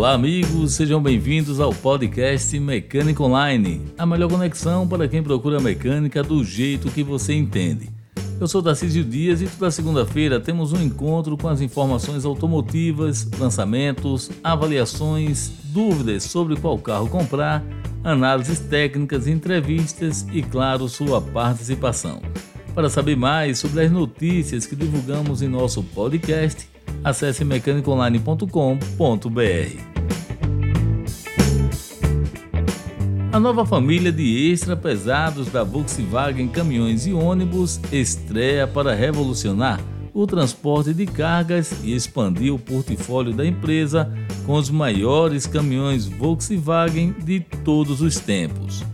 Olá, amigos, sejam bem-vindos ao podcast Mecânica Online, a melhor conexão para quem procura mecânica do jeito que você entende. Eu sou Tarcísio Dias e toda segunda-feira temos um encontro com as informações automotivas, lançamentos, avaliações, dúvidas sobre qual carro comprar, análises técnicas, entrevistas e, claro, sua participação. Para saber mais sobre as notícias que divulgamos em nosso podcast, acesse mecanicaonline.com.br. A nova família de extra pesados da Volkswagen Caminhões e Ônibus estreia para revolucionar o transporte de cargas e expandir o portfólio da empresa com os maiores caminhões Volkswagen de todos os tempos.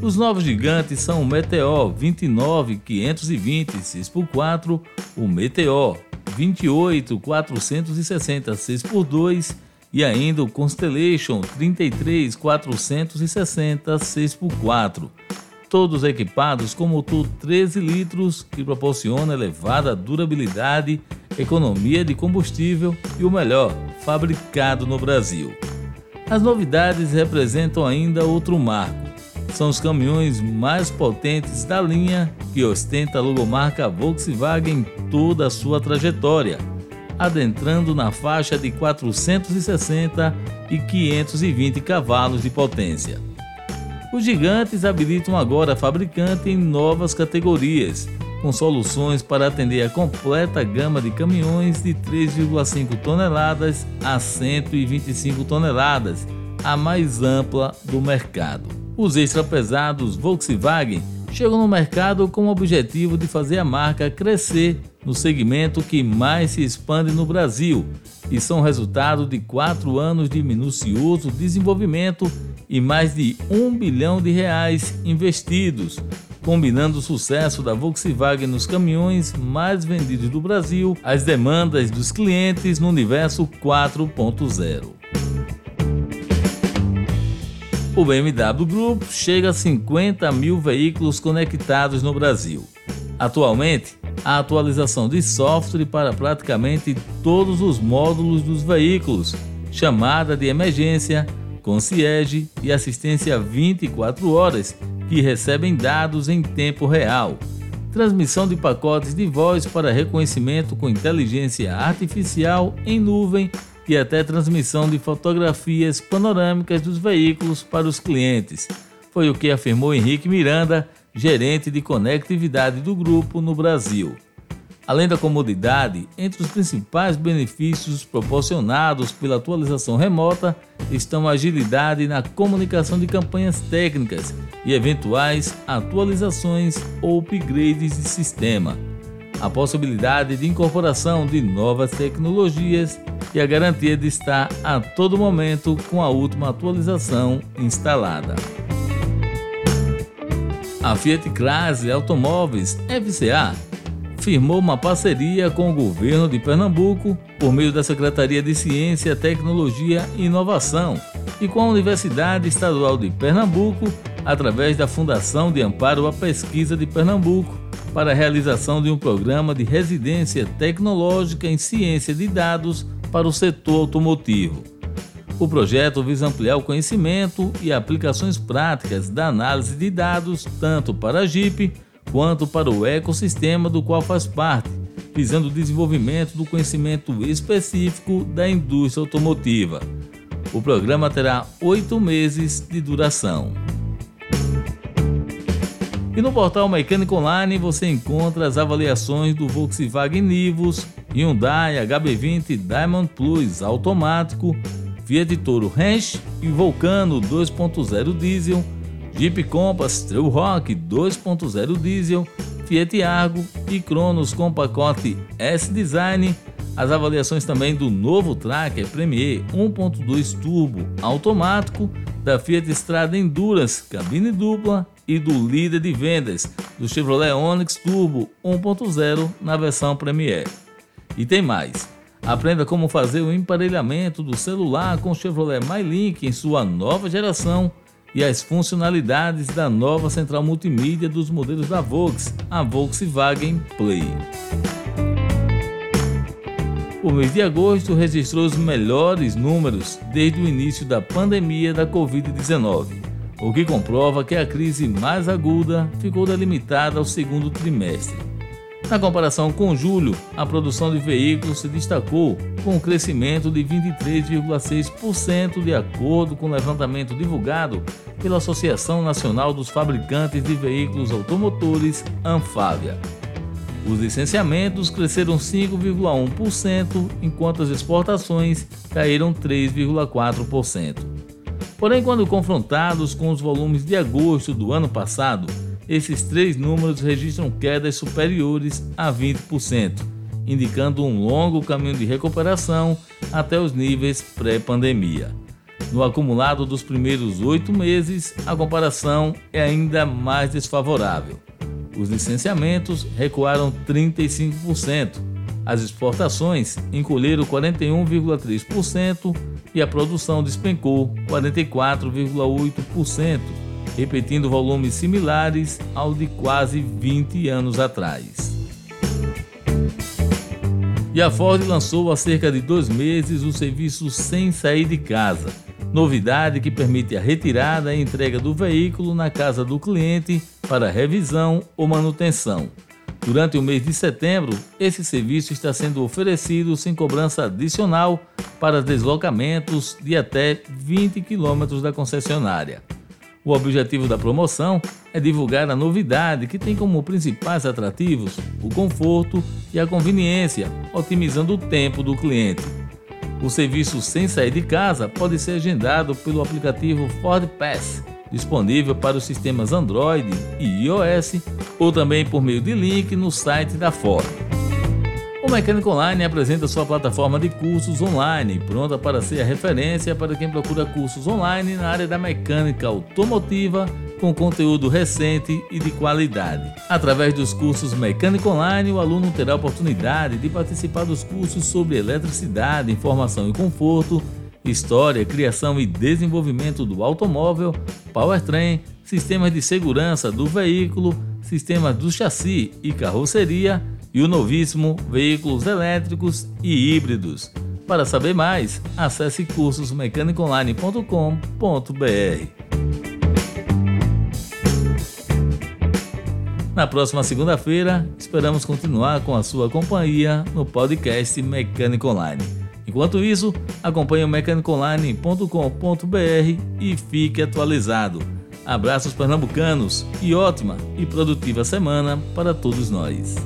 Os novos gigantes são o Meteor 29520 6x4, o Meteor 28 460 6x2 e ainda o Constellation 33 460 6x4, todos equipados com motor 13 litros que proporciona elevada durabilidade, economia de combustível e o melhor, fabricado no Brasil. As novidades representam ainda outro marco. São os caminhões mais potentes da linha que ostenta a logomarca Volkswagen em toda a sua trajetória, adentrando na faixa de 460 e 520 cavalos de potência. Os gigantes habilitam agora a fabricante em novas categorias, com soluções para atender a completa gama de caminhões de 3,5 toneladas a 125 toneladas, a mais ampla do mercado. Os extrapesados Volkswagen chegam no mercado com o objetivo de fazer a marca crescer no segmento que mais se expande no Brasil e são resultado de quatro anos de minucioso desenvolvimento e mais de um bilhão de reais investidos, combinando o sucesso da Volkswagen nos caminhões mais vendidos do Brasil às demandas dos clientes no universo 4.0 o BMW Group chega a 50 mil veículos conectados no Brasil. Atualmente, a atualização de software para praticamente todos os módulos dos veículos, chamada de emergência, concierge e assistência 24 horas, que recebem dados em tempo real, transmissão de pacotes de voz para reconhecimento com inteligência artificial em nuvem e até transmissão de fotografias panorâmicas dos veículos para os clientes. Foi o que afirmou Henrique Miranda, gerente de conectividade do grupo no Brasil. Além da comodidade, entre os principais benefícios proporcionados pela atualização remota estão a agilidade na comunicação de campanhas técnicas e eventuais atualizações ou upgrades de sistema a possibilidade de incorporação de novas tecnologias e a garantia de estar a todo momento com a última atualização instalada. A Fiat Chrysler Automóveis FCA firmou uma parceria com o governo de Pernambuco por meio da Secretaria de Ciência, Tecnologia e Inovação e com a Universidade Estadual de Pernambuco através da Fundação de Amparo à Pesquisa de Pernambuco para a realização de um programa de residência tecnológica em ciência de dados para o setor automotivo. O projeto visa ampliar o conhecimento e aplicações práticas da análise de dados tanto para a Jeep quanto para o ecossistema do qual faz parte, visando o desenvolvimento do conhecimento específico da indústria automotiva. O programa terá oito meses de duração. E no portal Mecânico Online você encontra as avaliações do Volkswagen Nivus, Hyundai HB20 Diamond Plus automático, Fiat Toro Ranch e Volcano 2.0 diesel, Jeep Compass Trail Rock 2.0 diesel, Fiat Argo e Cronos com pacote S-Design, as avaliações também do novo Tracker Premier 1.2 Turbo automático, da Fiat Strada Endurance cabine dupla e do líder de vendas do Chevrolet Onix Turbo 1.0 na versão Premier. E tem mais. Aprenda como fazer o emparelhamento do celular com o Chevrolet MyLink em sua nova geração e as funcionalidades da nova central multimídia dos modelos da Volks, a Volkswagen Play. O mês de agosto registrou os melhores números desde o início da pandemia da Covid-19, o que comprova que a crise mais aguda ficou delimitada ao segundo trimestre. Na comparação com julho, a produção de veículos se destacou com um crescimento de 23,6% de acordo com o levantamento divulgado pela Associação Nacional dos Fabricantes de Veículos Automotores, Anfávia. Os licenciamentos cresceram 5,1%, enquanto as exportações caíram 3,4%. Porém, quando confrontados com os volumes de agosto do ano passado, esses três números registram quedas superiores a 20%, indicando um longo caminho de recuperação até os níveis pré-pandemia. No acumulado dos primeiros oito meses, a comparação é ainda mais desfavorável. Os licenciamentos recuaram 35%, as exportações encolheram 41,3% e a produção despencou 44,8%, repetindo volumes similares ao de quase 20 anos atrás. E a Ford lançou há cerca de dois meses o serviço Sem Sair de Casa novidade que permite a retirada e entrega do veículo na casa do cliente para revisão ou manutenção. Durante o mês de setembro, esse serviço está sendo oferecido sem cobrança adicional para deslocamentos de até 20 km da concessionária. O objetivo da promoção é divulgar a novidade que tem como principais atrativos o conforto e a conveniência, otimizando o tempo do cliente. O serviço sem sair de casa pode ser agendado pelo aplicativo Ford Pass, disponível para os sistemas Android e iOS, ou também por meio de link no site da Ford. O Mecânico Online apresenta sua plataforma de cursos online, pronta para ser a referência para quem procura cursos online na área da mecânica automotiva com conteúdo recente e de qualidade. Através dos cursos Mecânico Online, o aluno terá a oportunidade de participar dos cursos sobre eletricidade, informação e conforto, história, criação e desenvolvimento do automóvel, powertrain, sistemas de segurança do veículo, sistemas do chassi e carroceria e o novíssimo veículos elétricos e híbridos. Para saber mais, acesse cursosmecanicoonline.com.br. Na próxima segunda-feira, esperamos continuar com a sua companhia no podcast Mecânico Online. Enquanto isso, acompanhe o mecanicoonline.com.br e fique atualizado. Abraços pernambucanos e ótima e produtiva semana para todos nós.